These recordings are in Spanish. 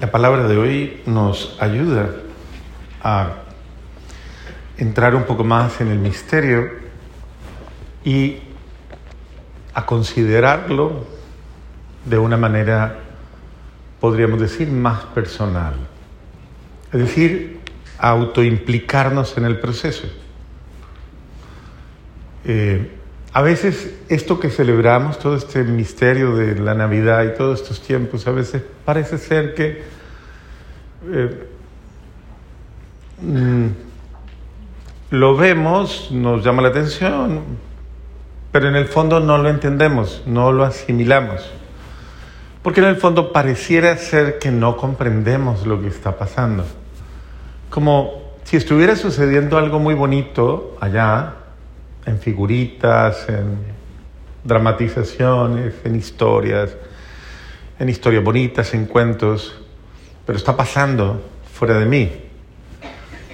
La palabra de hoy nos ayuda a entrar un poco más en el misterio y a considerarlo de una manera, podríamos decir, más personal. Es decir, autoimplicarnos en el proceso. Eh, a veces esto que celebramos, todo este misterio de la Navidad y todos estos tiempos, a veces parece ser que eh, mm, lo vemos, nos llama la atención, pero en el fondo no lo entendemos, no lo asimilamos. Porque en el fondo pareciera ser que no comprendemos lo que está pasando. Como si estuviera sucediendo algo muy bonito allá, en figuritas, en dramatizaciones, en historias, en historias bonitas, en cuentos, pero está pasando fuera de mí.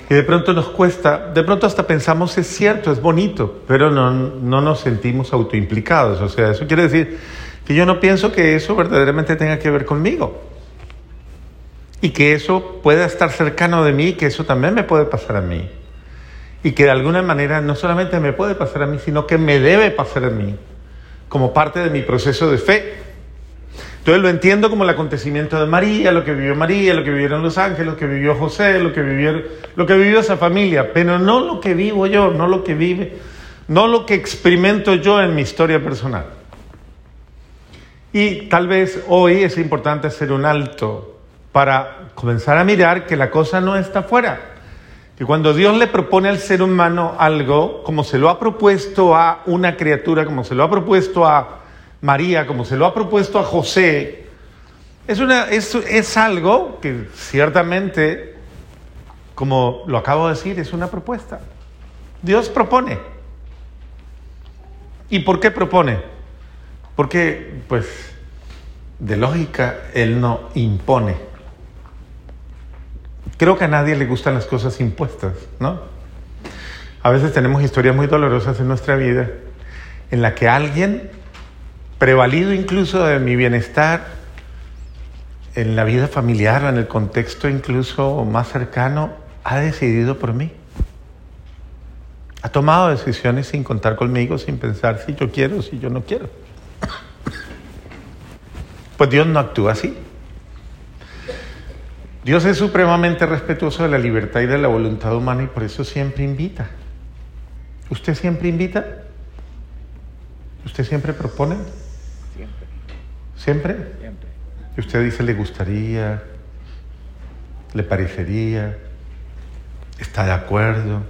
Y de pronto nos cuesta, de pronto hasta pensamos es cierto, es bonito, pero no, no nos sentimos autoimplicados. O sea, eso quiere decir que yo no pienso que eso verdaderamente tenga que ver conmigo. Y que eso pueda estar cercano de mí, que eso también me puede pasar a mí. Y que de alguna manera no solamente me puede pasar a mí, sino que me debe pasar a mí, como parte de mi proceso de fe. Entonces lo entiendo como el acontecimiento de María, lo que vivió María, lo que vivieron los ángeles, lo que vivió José, lo que, que vivió esa familia, pero no lo que vivo yo, no lo que vive, no lo que experimento yo en mi historia personal. Y tal vez hoy es importante hacer un alto para comenzar a mirar que la cosa no está fuera. Que cuando Dios le propone al ser humano algo, como se lo ha propuesto a una criatura, como se lo ha propuesto a María, como se lo ha propuesto a José, es, una, es, es algo que ciertamente, como lo acabo de decir, es una propuesta. Dios propone. ¿Y por qué propone? Porque, pues, de lógica, Él no impone. Creo que a nadie le gustan las cosas impuestas, ¿no? A veces tenemos historias muy dolorosas en nuestra vida en la que alguien prevalido incluso de mi bienestar en la vida familiar o en el contexto incluso más cercano, ha decidido por mí. Ha tomado decisiones sin contar conmigo, sin pensar si yo quiero o si yo no quiero. Pues Dios no actúa así. Dios es supremamente respetuoso de la libertad y de la voluntad humana y por eso siempre invita. ¿Usted siempre invita? ¿Usted siempre propone? ¿Siempre? Siempre. Y usted dice, le gustaría, le parecería, está de acuerdo,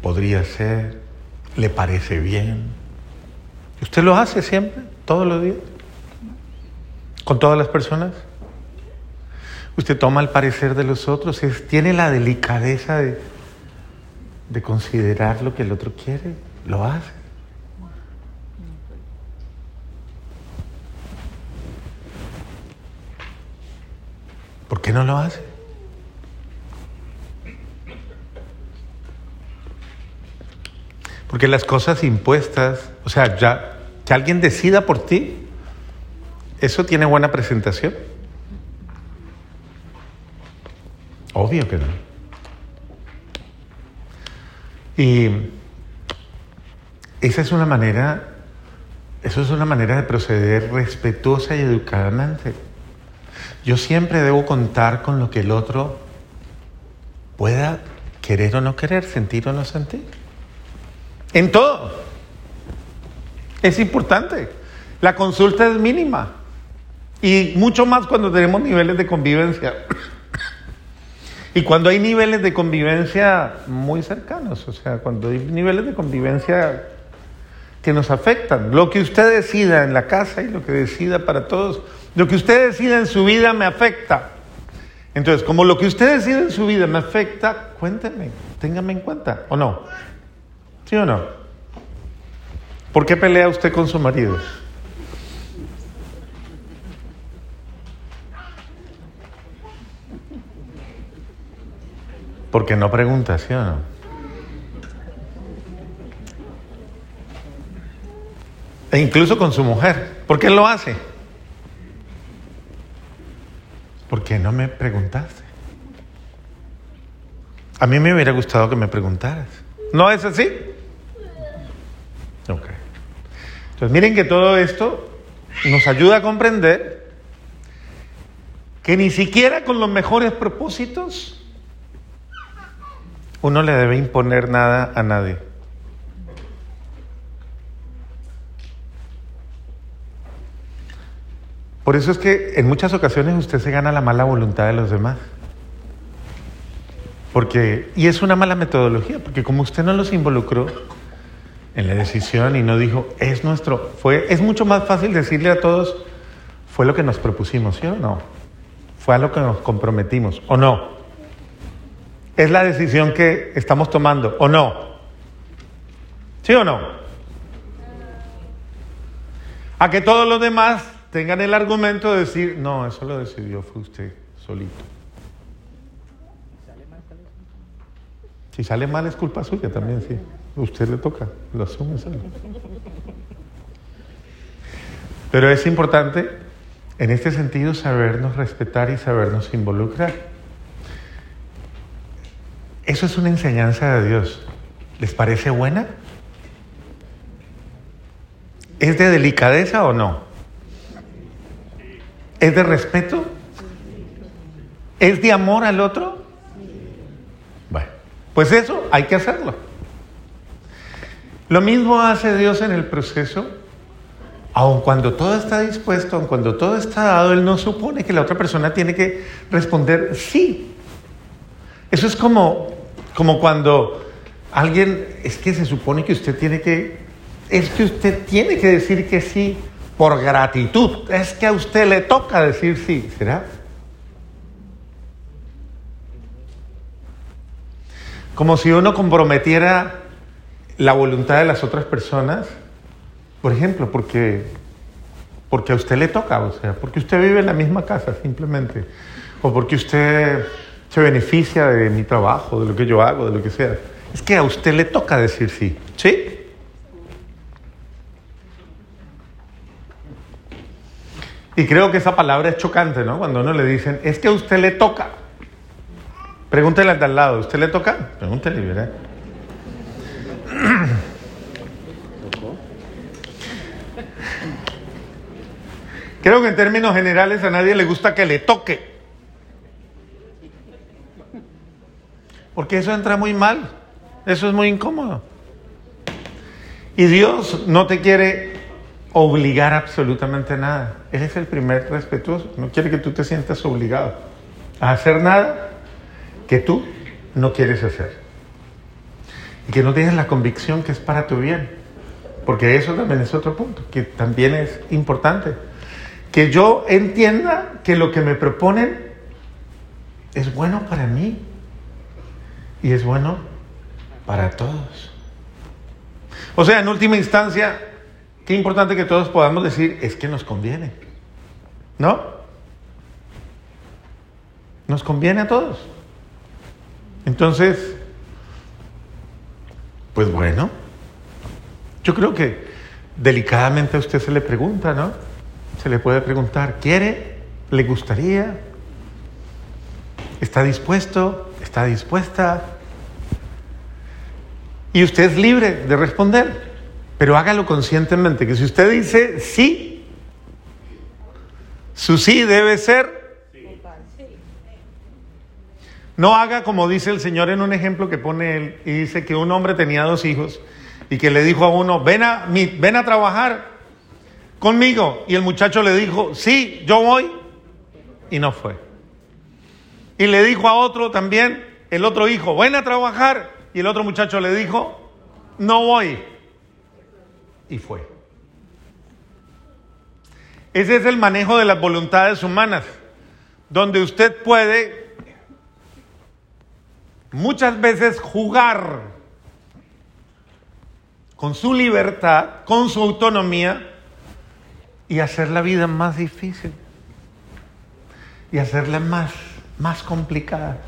podría ser, le parece bien. ¿Usted lo hace siempre, todos los días? ¿Con todas las personas? Usted toma el parecer de los otros, tiene la delicadeza de, de considerar lo que el otro quiere, lo hace. ¿Por qué no lo hace? Porque las cosas impuestas, o sea, ya que alguien decida por ti, eso tiene buena presentación. Obvio que no. Y esa es una manera, eso es una manera de proceder respetuosa y educadamente. Yo siempre debo contar con lo que el otro pueda querer o no querer, sentir o no sentir. En todo. Es importante. La consulta es mínima. Y mucho más cuando tenemos niveles de convivencia. Y cuando hay niveles de convivencia muy cercanos, o sea, cuando hay niveles de convivencia que nos afectan. Lo que usted decida en la casa y lo que decida para todos lo que usted decida en su vida me afecta. Entonces, como lo que usted decide en su vida me afecta, cuénteme, téngame en cuenta, ¿o no? ¿Sí o no? ¿Por qué pelea usted con su marido? Porque no pregunta, ¿sí o no? E incluso con su mujer. ¿Por qué lo hace? ¿por qué no me preguntaste? A mí me hubiera gustado que me preguntaras. ¿No es así? Ok. Entonces miren que todo esto nos ayuda a comprender que ni siquiera con los mejores propósitos uno le debe imponer nada a nadie. Por eso es que en muchas ocasiones usted se gana la mala voluntad de los demás. Porque, y es una mala metodología, porque como usted no los involucró en la decisión y no dijo, es nuestro, fue, es mucho más fácil decirle a todos, fue lo que nos propusimos, ¿sí o no? Fue a lo que nos comprometimos, ¿o no? Es la decisión que estamos tomando, ¿o no? ¿Sí o no? A que todos los demás tengan el argumento de decir, no, eso lo decidió fue usted solito. Si sale mal es culpa suya también, sí. Usted le toca, lo asume. Pero es importante en este sentido sabernos respetar y sabernos involucrar. Eso es una enseñanza de Dios. ¿Les parece buena? ¿Es de delicadeza o no? ¿Es de respeto? ¿Es de amor al otro? Bueno, pues eso hay que hacerlo. Lo mismo hace Dios en el proceso, aun cuando todo está dispuesto, aun cuando todo está dado, Él no supone que la otra persona tiene que responder sí. Eso es como, como cuando alguien, es que se supone que usted tiene que, es que usted tiene que decir que sí por gratitud. Es que a usted le toca decir sí, ¿será? Como si uno comprometiera la voluntad de las otras personas, por ejemplo, porque, porque a usted le toca, o sea, porque usted vive en la misma casa simplemente, o porque usted se beneficia de mi trabajo, de lo que yo hago, de lo que sea. Es que a usted le toca decir sí, ¿sí? Y creo que esa palabra es chocante, ¿no? Cuando uno le dicen, es que a usted le toca. Pregúntele al de al lado, ¿usted le toca? Pregúntele, ¿verdad? Creo que en términos generales a nadie le gusta que le toque. Porque eso entra muy mal. Eso es muy incómodo. Y Dios no te quiere obligar absolutamente nada. Él es el primer respetuoso. No quiere que tú te sientas obligado a hacer nada que tú no quieres hacer. Y que no tienes la convicción que es para tu bien. Porque eso también es otro punto, que también es importante. Que yo entienda que lo que me proponen es bueno para mí y es bueno para todos. O sea, en última instancia, qué importante que todos podamos decir, es que nos conviene. ¿No? Nos conviene a todos. Entonces, pues bueno, yo creo que delicadamente a usted se le pregunta, ¿no? Se le puede preguntar, ¿quiere? ¿Le gustaría? ¿Está dispuesto? ¿Está dispuesta? Y usted es libre de responder, pero hágalo conscientemente, que si usted dice sí, su sí debe ser no haga como dice el Señor en un ejemplo que pone él y dice que un hombre tenía dos hijos y que le dijo a uno, ven a, ven a trabajar conmigo. Y el muchacho le dijo, sí, yo voy. Y no fue. Y le dijo a otro también, el otro hijo, ven a trabajar. Y el otro muchacho le dijo, no voy. Y fue. Ese es el manejo de las voluntades humanas, donde usted puede muchas veces jugar con su libertad, con su autonomía y hacer la vida más difícil y hacerla más, más complicada.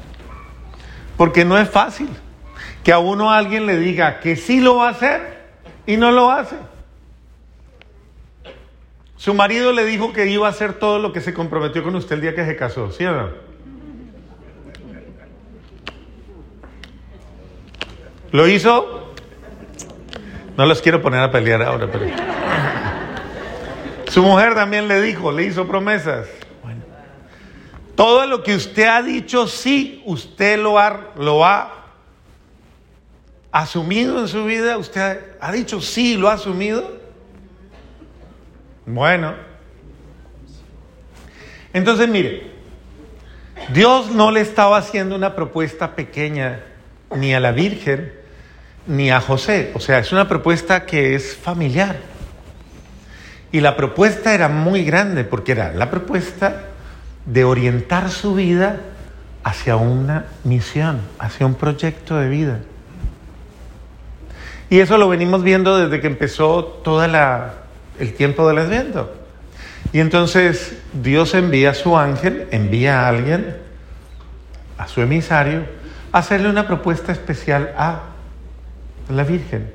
Porque no es fácil que a uno alguien le diga que sí lo va a hacer y no lo hace. Su marido le dijo que iba a hacer todo lo que se comprometió con usted el día que se casó, ¿sí o no? ¿Lo hizo? No los quiero poner a pelear ahora, pero... Su mujer también le dijo, le hizo promesas. Todo lo que usted ha dicho, sí, usted lo ha, asumido en su vida. Usted ha dicho sí, lo ha asumido. Bueno. Entonces, mire, Dios no le estaba haciendo una propuesta pequeña ni a la Virgen ni a José. O sea, es una propuesta que es familiar. Y la propuesta era muy grande porque era la propuesta de orientar su vida hacia una misión, hacia un proyecto de vida. Y eso lo venimos viendo desde que empezó toda la el tiempo del Adviento. Y entonces Dios envía a su ángel, envía a alguien, a su emisario, a hacerle una propuesta especial a la Virgen.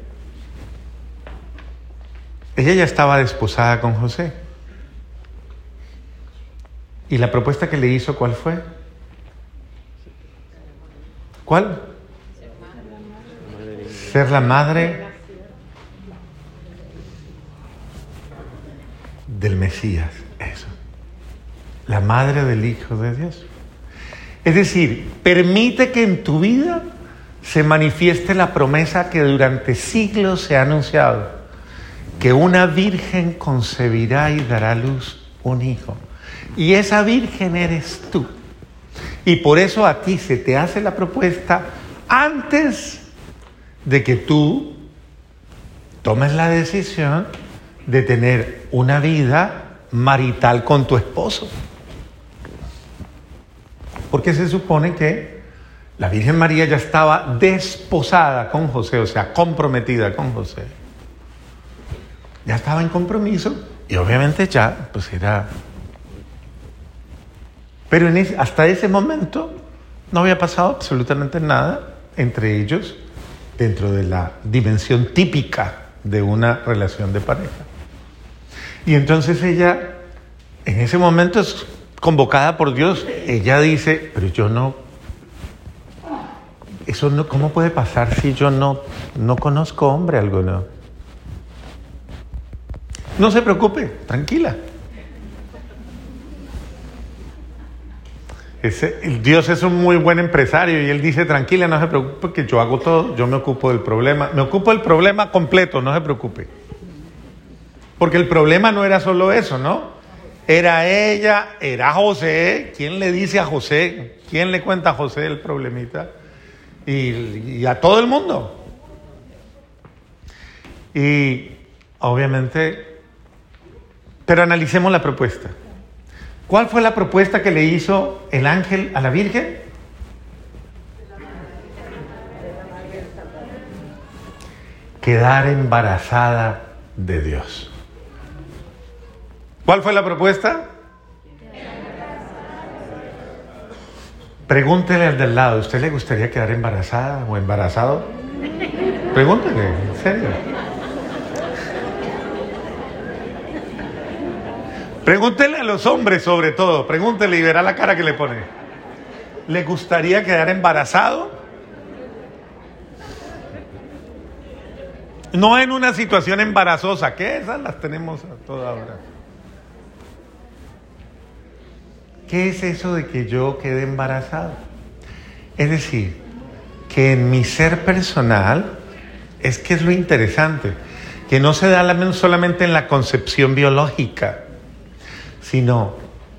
Ella ya estaba desposada con José. ¿Y la propuesta que le hizo cuál fue? ¿Cuál? Ser la madre del Mesías, eso. La madre del Hijo de Dios. Es decir, permite que en tu vida se manifieste la promesa que durante siglos se ha anunciado, que una virgen concebirá y dará luz un hijo. Y esa virgen eres tú. Y por eso a ti se te hace la propuesta antes de que tú tomes la decisión de tener una vida marital con tu esposo. Porque se supone que la Virgen María ya estaba desposada con José, o sea, comprometida con José. Ya estaba en compromiso y obviamente ya, pues era... Pero hasta ese momento no había pasado absolutamente nada entre ellos dentro de la dimensión típica de una relación de pareja. Y entonces ella, en ese momento es convocada por Dios, ella dice, pero yo no, eso no, ¿cómo puede pasar si yo no, no conozco hombre alguno? No se preocupe, tranquila. Dios es un muy buen empresario y él dice, tranquila, no se preocupe, que yo hago todo, yo me ocupo del problema, me ocupo del problema completo, no se preocupe. Porque el problema no era solo eso, ¿no? Era ella, era José. ¿Quién le dice a José? ¿Quién le cuenta a José el problemita? Y, a todo el mundo. Y obviamente, pero analicemos la propuesta. ¿Cuál fue la propuesta que le hizo el ángel a la Virgen? Quedar embarazada de Dios. ¿Cuál fue la propuesta? Pregúntele al del lado, ¿usted le gustaría quedar embarazada o embarazado? Pregúntele, en serio. Pregúntele a los hombres sobre todo, pregúntele y verá la cara que le pone. ¿Le gustaría quedar embarazado? No en una situación embarazosa, que esas las tenemos a toda hora. ¿Qué es eso de que yo quede embarazado? Es decir, que en mi ser personal es que es lo interesante, que no se da solamente en la concepción biológica, sino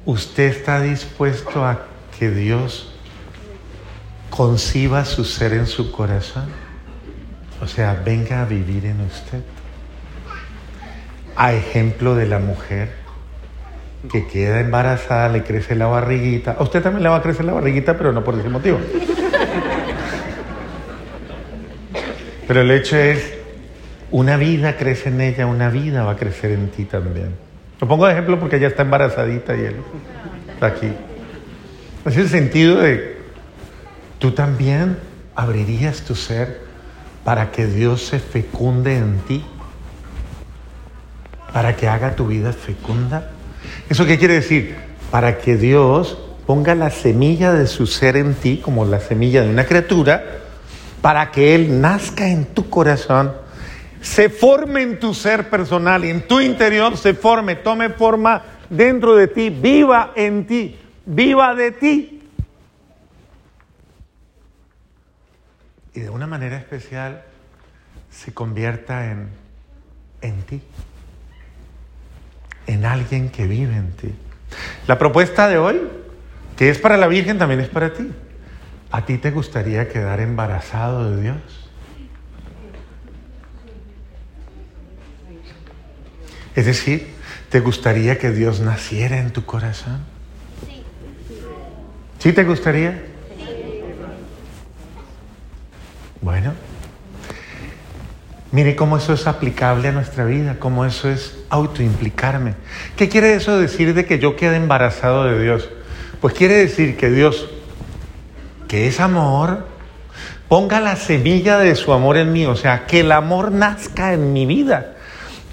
usted está dispuesto a que Dios conciba su ser en su corazón. O sea, venga a vivir en usted. A ejemplo de la mujer que queda embarazada, le crece la barriguita. A usted también le va a crecer la barriguita, pero no por ese motivo. Pero el hecho es, una vida crece en ella, una vida va a crecer en ti también. Lo pongo de ejemplo porque ella está embarazadita y él está aquí. Es el sentido de, tú también abrirías tu ser para que Dios se fecunde en ti. para que haga tu vida fecunda. ¿Eso qué quiere decir? Para que Dios ponga la semilla de su ser en ti, como la semilla de una criatura, para que Él nazca en tu corazón, se forme en tu ser personal en tu interior se forme, tome forma dentro de ti, viva en ti, viva de ti. Y de una manera especial se convierta en, en ti, en alguien que vive en ti. La propuesta de hoy, que es para la Virgen, también es para ti. ¿A ti te gustaría quedar embarazado de Dios? Es decir, ¿te gustaría que Dios naciera en tu corazón? Sí. ¿Sí te gustaría? Bueno, mire cómo eso es aplicable a nuestra vida, cómo eso es autoimplicarme. ¿Qué quiere eso decir de que yo quede embarazado de Dios? Pues quiere decir que Dios, que es amor, ponga la semilla de su amor en mí, o sea, que el amor nazca en mi vida,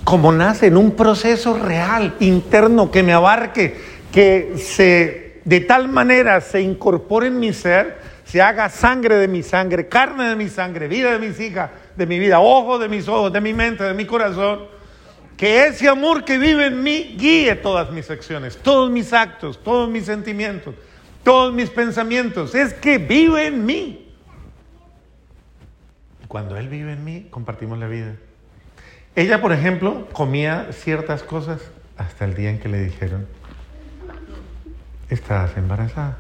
como nace en un proceso real, interno, que me abarque, que se, de tal manera se incorpore en mi ser, se haga sangre de mi sangre, carne de mi sangre, vida de mis hijas, de mi vida, ojos de mis ojos, de mi mente, de mi corazón, que ese amor que vive en mí guíe todas mis acciones, todos mis actos, todos mis sentimientos, todos mis pensamientos. Es que vive en mí. Cuando Él vive en mí, compartimos la vida. Ella, por ejemplo, comía ciertas cosas hasta el día en que le dijeron, estás embarazada.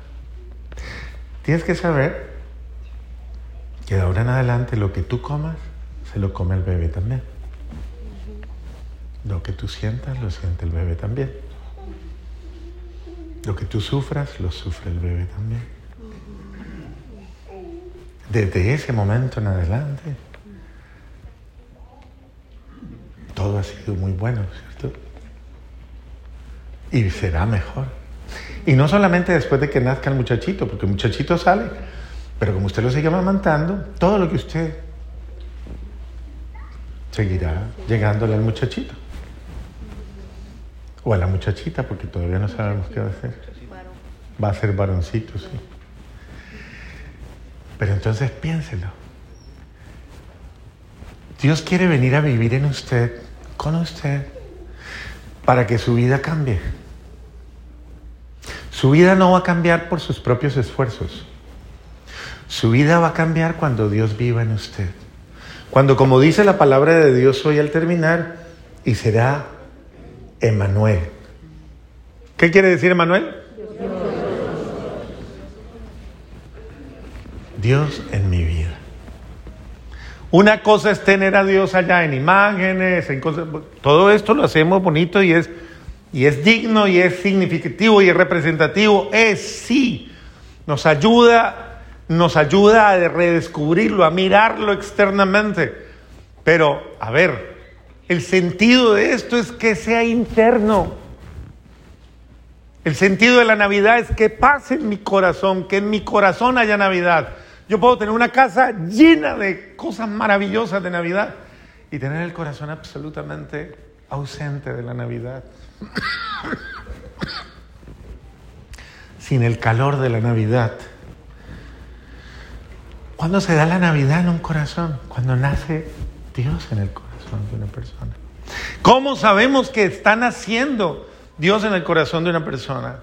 Tienes que saber que de ahora en adelante lo que tú comas, se lo come el bebé también. Lo que tú sientas, lo siente el bebé también. Lo que tú sufras, lo sufre el bebé también. Desde ese momento en adelante, todo ha sido muy bueno, ¿cierto? Y será mejor. Y no solamente después de que nazca el muchachito, porque el muchachito sale, pero como usted lo sigue amamantando, todo lo que usted seguirá llegándole al muchachito. O a la muchachita, porque todavía no sabemos qué va a hacer. Va a ser varoncito, sí. Pero entonces piénselo. Dios quiere venir a vivir en usted, con usted, para que su vida cambie. Su vida no va a cambiar por sus propios esfuerzos. Su vida va a cambiar cuando Dios viva en usted. Cuando, como dice la palabra de Dios hoy al terminar, y será Emanuel. ¿Qué quiere decir Emanuel? Dios en mi vida. Una cosa es tener a Dios allá en imágenes, en cosas, todo esto lo hacemos bonito y es, y es digno y es significativo y es representativo. Es sí, nos ayuda, nos ayuda a redescubrirlo, a mirarlo externamente. Pero, a ver, el sentido de esto es que sea interno. El sentido de la Navidad es que pase en mi corazón, que en mi corazón haya Navidad. Yo puedo tener una casa llena de cosas maravillosas de Navidad y tener el corazón absolutamente ausente de la Navidad. Sin el calor de la Navidad. ¿Cuándo se da la Navidad en un corazón? Cuando nace Dios en el corazón de una persona. ¿Cómo sabemos que está naciendo Dios en el corazón de una persona?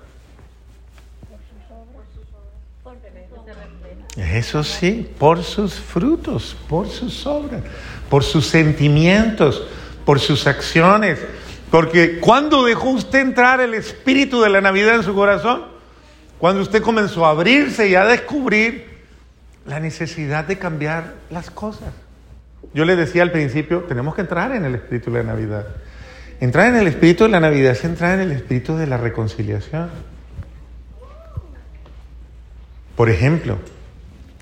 Eso sí, por sus frutos, por sus obras, por sus sentimientos, por sus acciones. Porque cuando dejó usted entrar el espíritu de la Navidad en su corazón, cuando usted comenzó a abrirse y a descubrir la necesidad de cambiar las cosas. Yo le decía al principio, tenemos que entrar en el espíritu de la Navidad. Entrar en el espíritu de la Navidad es entrar en el espíritu de la reconciliación. Por ejemplo,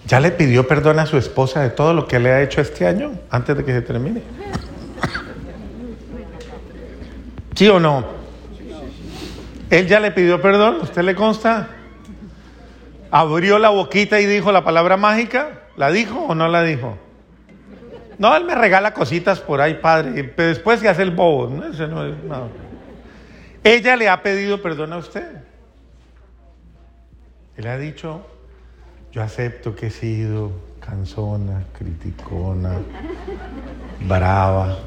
¿ya le pidió perdón a su esposa de todo lo que le ha hecho este año antes de que se termine? ¿Sí o no? ¿Él ya le pidió perdón? ¿Usted le consta? ¿Abrió la boquita y dijo la palabra mágica? ¿La dijo o no la dijo? No, él me regala cositas por ahí, padre, pero después se hace el bobo. No. Ella le ha pedido perdón a usted. Él ha dicho, yo acepto que he sido cansona, criticona, brava.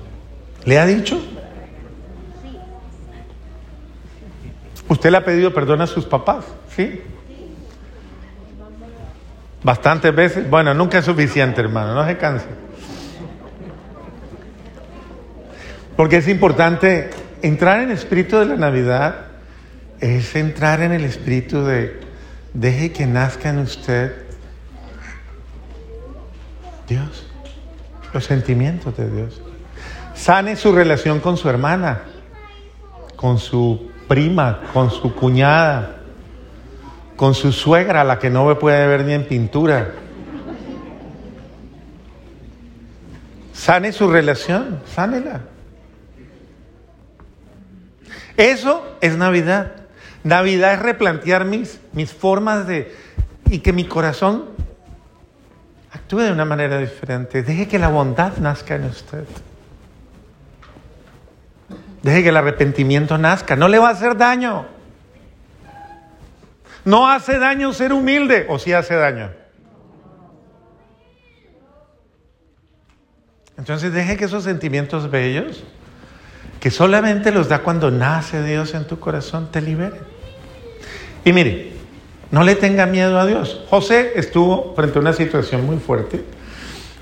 ¿Le ha dicho? ¿Usted le ha pedido perdón a sus papás? ¿Sí? Bastantes veces. Bueno, nunca es suficiente, hermano, no se canse. Porque es importante entrar en el espíritu de la Navidad, es entrar en el espíritu de deje que nazca en usted Dios, los sentimientos de Dios. Sane su relación con su hermana, con su prima, con su cuñada, con su suegra, la que no me puede ver ni en pintura. Sane su relación, sánela. Eso es Navidad. Navidad es replantear mis, mis formas de... y que mi corazón actúe de una manera diferente. Deje que la bondad nazca en usted. Deje que el arrepentimiento nazca. No le va a hacer daño. No hace daño ser humilde, o sí hace daño. Entonces deje que esos sentimientos bellos, que solamente los da cuando nace Dios en tu corazón, te liberen. Y mire, no le tenga miedo a Dios. José estuvo frente a una situación muy fuerte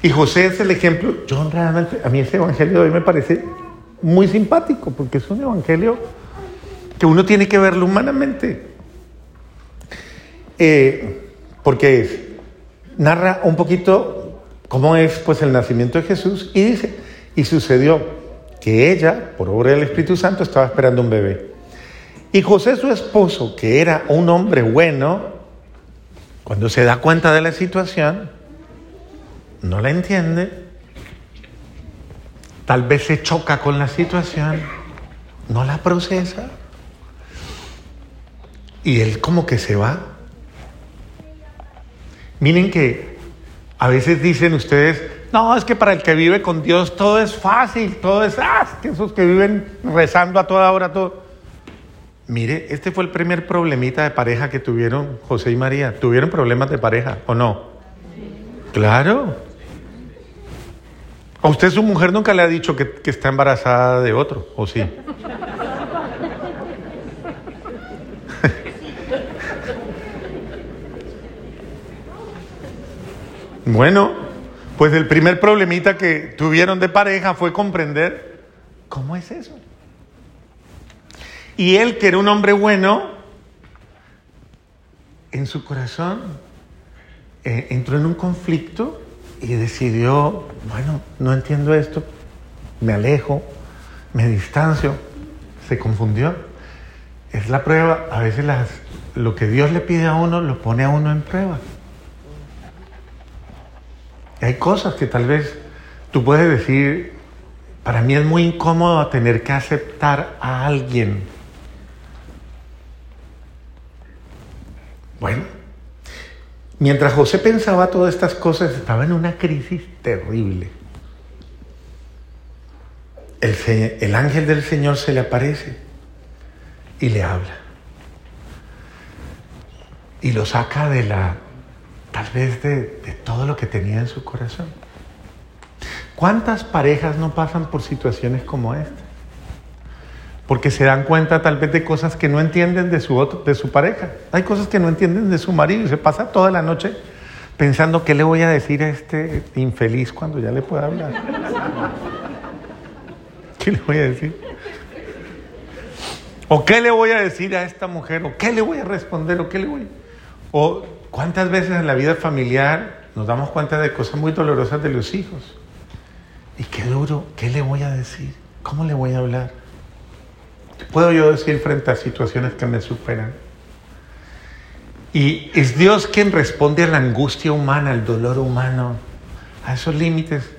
y José es el ejemplo. Yo realmente, a mí ese evangelio de hoy me parece muy simpático porque es un evangelio que uno tiene que verlo humanamente. Eh, porque narra un poquito cómo es pues el nacimiento de Jesús y dice, y sucedió que ella, por obra del Espíritu Santo, estaba esperando un bebé. Y José, su esposo, que era un hombre bueno, cuando se da cuenta de la situación, no la entiende, tal vez se choca con la situación, no la procesa, y él como que se va. Miren que a veces dicen ustedes, no, es que para el que vive con Dios todo es fácil, todo es, ah, que esos que viven rezando a toda hora, todo. Mire, este fue el primer problemita de pareja que tuvieron José y María. ¿Tuvieron problemas de pareja o no? Claro. ¿A usted su mujer nunca le ha dicho que, que está embarazada de otro? ¿O sí? bueno, pues el primer problemita que tuvieron de pareja fue comprender cómo es eso. Y él, que era un hombre bueno, en su corazón eh, entró en un conflicto y decidió, bueno, no entiendo esto, me alejo, me distancio, se confundió. Es la prueba, a veces las, lo que Dios le pide a uno lo pone a uno en prueba. Hay cosas que tal vez tú puedes decir, para mí es muy incómodo tener que aceptar a alguien Bueno, mientras José pensaba todas estas cosas, estaba en una crisis terrible. El, el, ángel del Señor se le aparece y le habla. Y lo saca de la, tal vez de todo lo que tenía en su corazón. ¿Cuántas parejas no pasan por situaciones como esta? Porque se dan cuenta tal vez de cosas que no entienden de su, otro, de su pareja. Hay cosas que no entienden de su marido y se pasa toda la noche pensando qué le voy a decir a este infeliz cuando ya le pueda hablar. ¿Qué le voy a decir? ¿O qué le voy a decir a esta mujer? ¿O qué le voy a responder? ¿O qué le voy? ¿O cuántas veces en la vida familiar nos damos cuenta de cosas muy dolorosas de los hijos? Y qué duro, ¿qué le voy a decir? ¿Cómo le voy a hablar? Puedo yo decir frente a situaciones que me superan? Y es Dios quien responde a la angustia humana, al dolor humano, a esos límites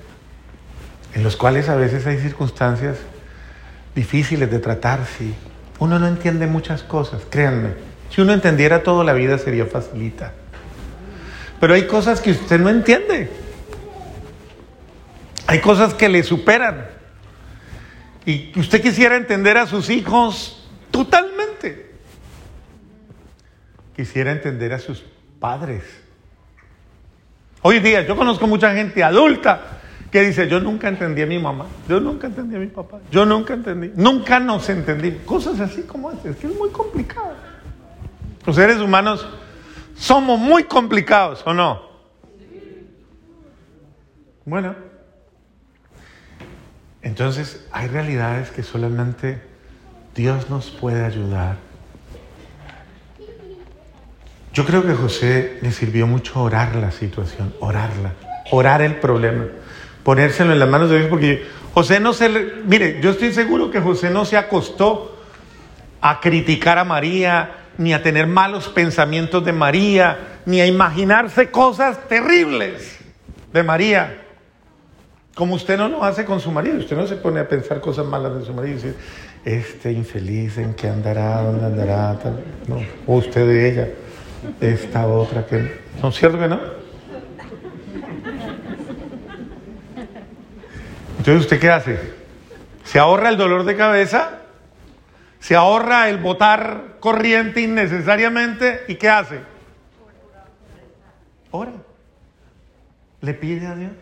en los cuales a veces hay circunstancias difíciles de tratar. Si uno no entiende muchas cosas, créanme, si uno entendiera todo la vida sería facilita. Pero hay cosas que usted no entiende. Hay cosas que le superan. Y usted quisiera entender a sus hijos totalmente. Quisiera entender a sus padres. Hoy día yo conozco mucha gente adulta que dice, yo nunca entendí a mi mamá, yo nunca entendí a mi papá, yo nunca entendí, nunca nos entendí. Cosas así como estas, es que es muy complicado. Los seres humanos somos muy complicados, ¿o no? Bueno, entonces hay realidades que solamente Dios nos puede ayudar. Yo creo que José le sirvió mucho orar la situación, orarla, orar el problema, ponérselo en las manos de Dios, porque José no se... Mire, yo estoy seguro que José no se acostó a criticar a María, ni a tener malos pensamientos de María, ni a imaginarse cosas terribles de María. Como usted no lo hace con su marido, usted no se pone a pensar cosas malas de su marido y dice, este infeliz, ¿en qué andará? ¿Dónde andará? No. O usted de ella, esta otra que... ¿No es cierto que no? Entonces, ¿usted qué hace? ¿Se ahorra el dolor de cabeza? ¿Se ahorra el votar corriente innecesariamente? ¿Y qué hace? Ora. Le pide a Dios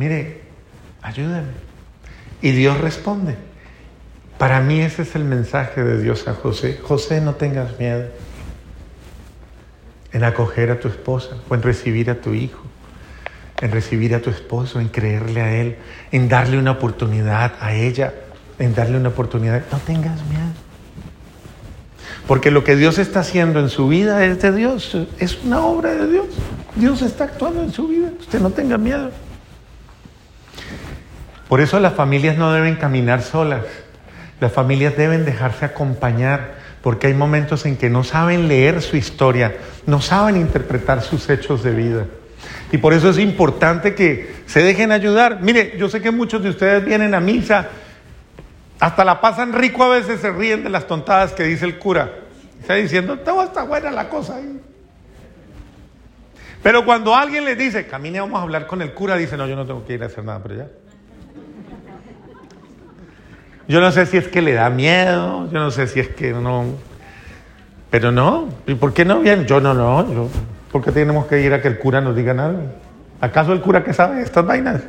mire, ayúdame. Y Dios responde. Para mí ese es el mensaje de Dios a José. José, no tengas miedo en acoger a tu esposa o en recibir a tu hijo, en recibir a tu esposo, en creerle a él, en darle una oportunidad a ella, en darle una oportunidad. No tengas miedo. Porque lo que Dios está haciendo en su vida es de Dios, es una obra de Dios. Dios está actuando en su vida. Usted no tenga miedo. Por eso las familias no deben caminar solas. Las familias deben dejarse acompañar porque hay momentos en que no saben leer su historia, no saben interpretar sus hechos de vida. Y por eso es importante que se dejen ayudar. Mire, yo sé que muchos de ustedes vienen a misa, hasta la pasan rico a veces, se ríen de las tontadas que dice el cura. Está diciendo, todo está buena la cosa ahí. Pero cuando alguien les dice, camine, vamos a hablar con el cura, dice, no, yo no tengo que ir a hacer nada pero ya. Yo no sé si es que le da miedo, yo no sé si es que no. Pero no, ¿y por qué no bien? Yo no, no, yo, ¿por qué tenemos que ir a que el cura nos diga nada? ¿Acaso el cura que sabe estas vainas?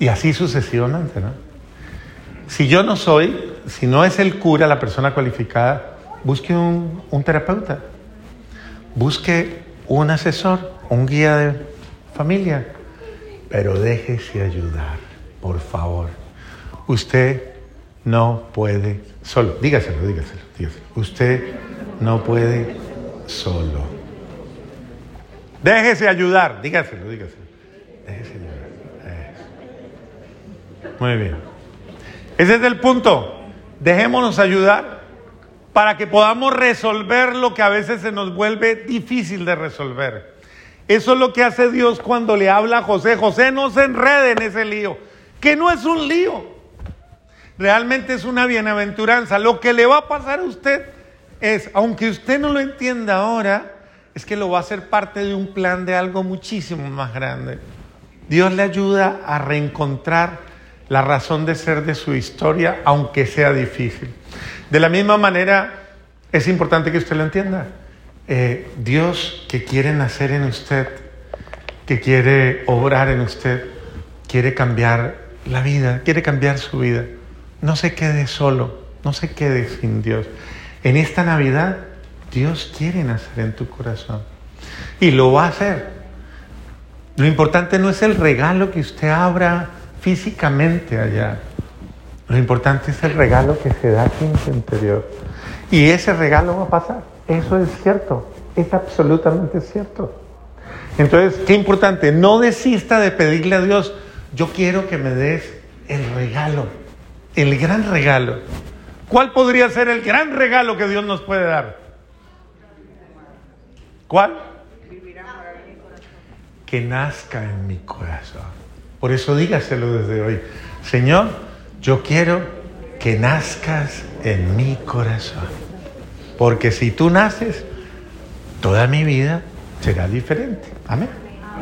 Y así sucesivamente, ¿no? Si yo no soy, si no es el cura la persona cualificada, busque un, un terapeuta, busque un asesor, un guía de familia, pero déjese ayudar, por favor. Usted no puede solo. Dígaselo, dígaselo, dígaselo. Usted no puede solo. Déjese ayudar, dígaselo, dígaselo. Déjese ayudar. Muy bien. Ese es el punto. Dejémonos ayudar para que podamos resolver lo que a veces se nos vuelve difícil de resolver. Eso es lo que hace Dios cuando le habla a José. José no se enrede en ese lío, que no es un lío. Realmente es una bienaventuranza. Lo que le va a pasar a usted es, aunque usted no lo entienda ahora, es que lo va a hacer parte de un plan de algo muchísimo más grande. Dios le ayuda a reencontrar la razón de ser de su historia, aunque sea difícil. De la misma manera, es importante que usted lo entienda. Eh, Dios que quiere nacer en usted, que quiere obrar en usted, quiere cambiar la vida, quiere cambiar su vida. No se quede solo, no se quede sin Dios. En esta Navidad, Dios quiere nacer en tu corazón y lo va a hacer. Lo importante no es el regalo que usted abra físicamente allá. Lo importante es el regalo que se da en su interior. Y ese regalo va a pasar. Eso es cierto, es absolutamente cierto. Entonces, qué importante, no desista de pedirle a Dios, yo quiero que me des el regalo, el gran regalo. ¿Cuál podría ser el gran regalo que Dios nos puede dar? ¿Cuál? Que nazca en mi corazón. Por eso dígaselo desde hoy. Señor, yo quiero que nazcas en mi corazón. Porque si tú naces, toda mi vida será diferente. Amén.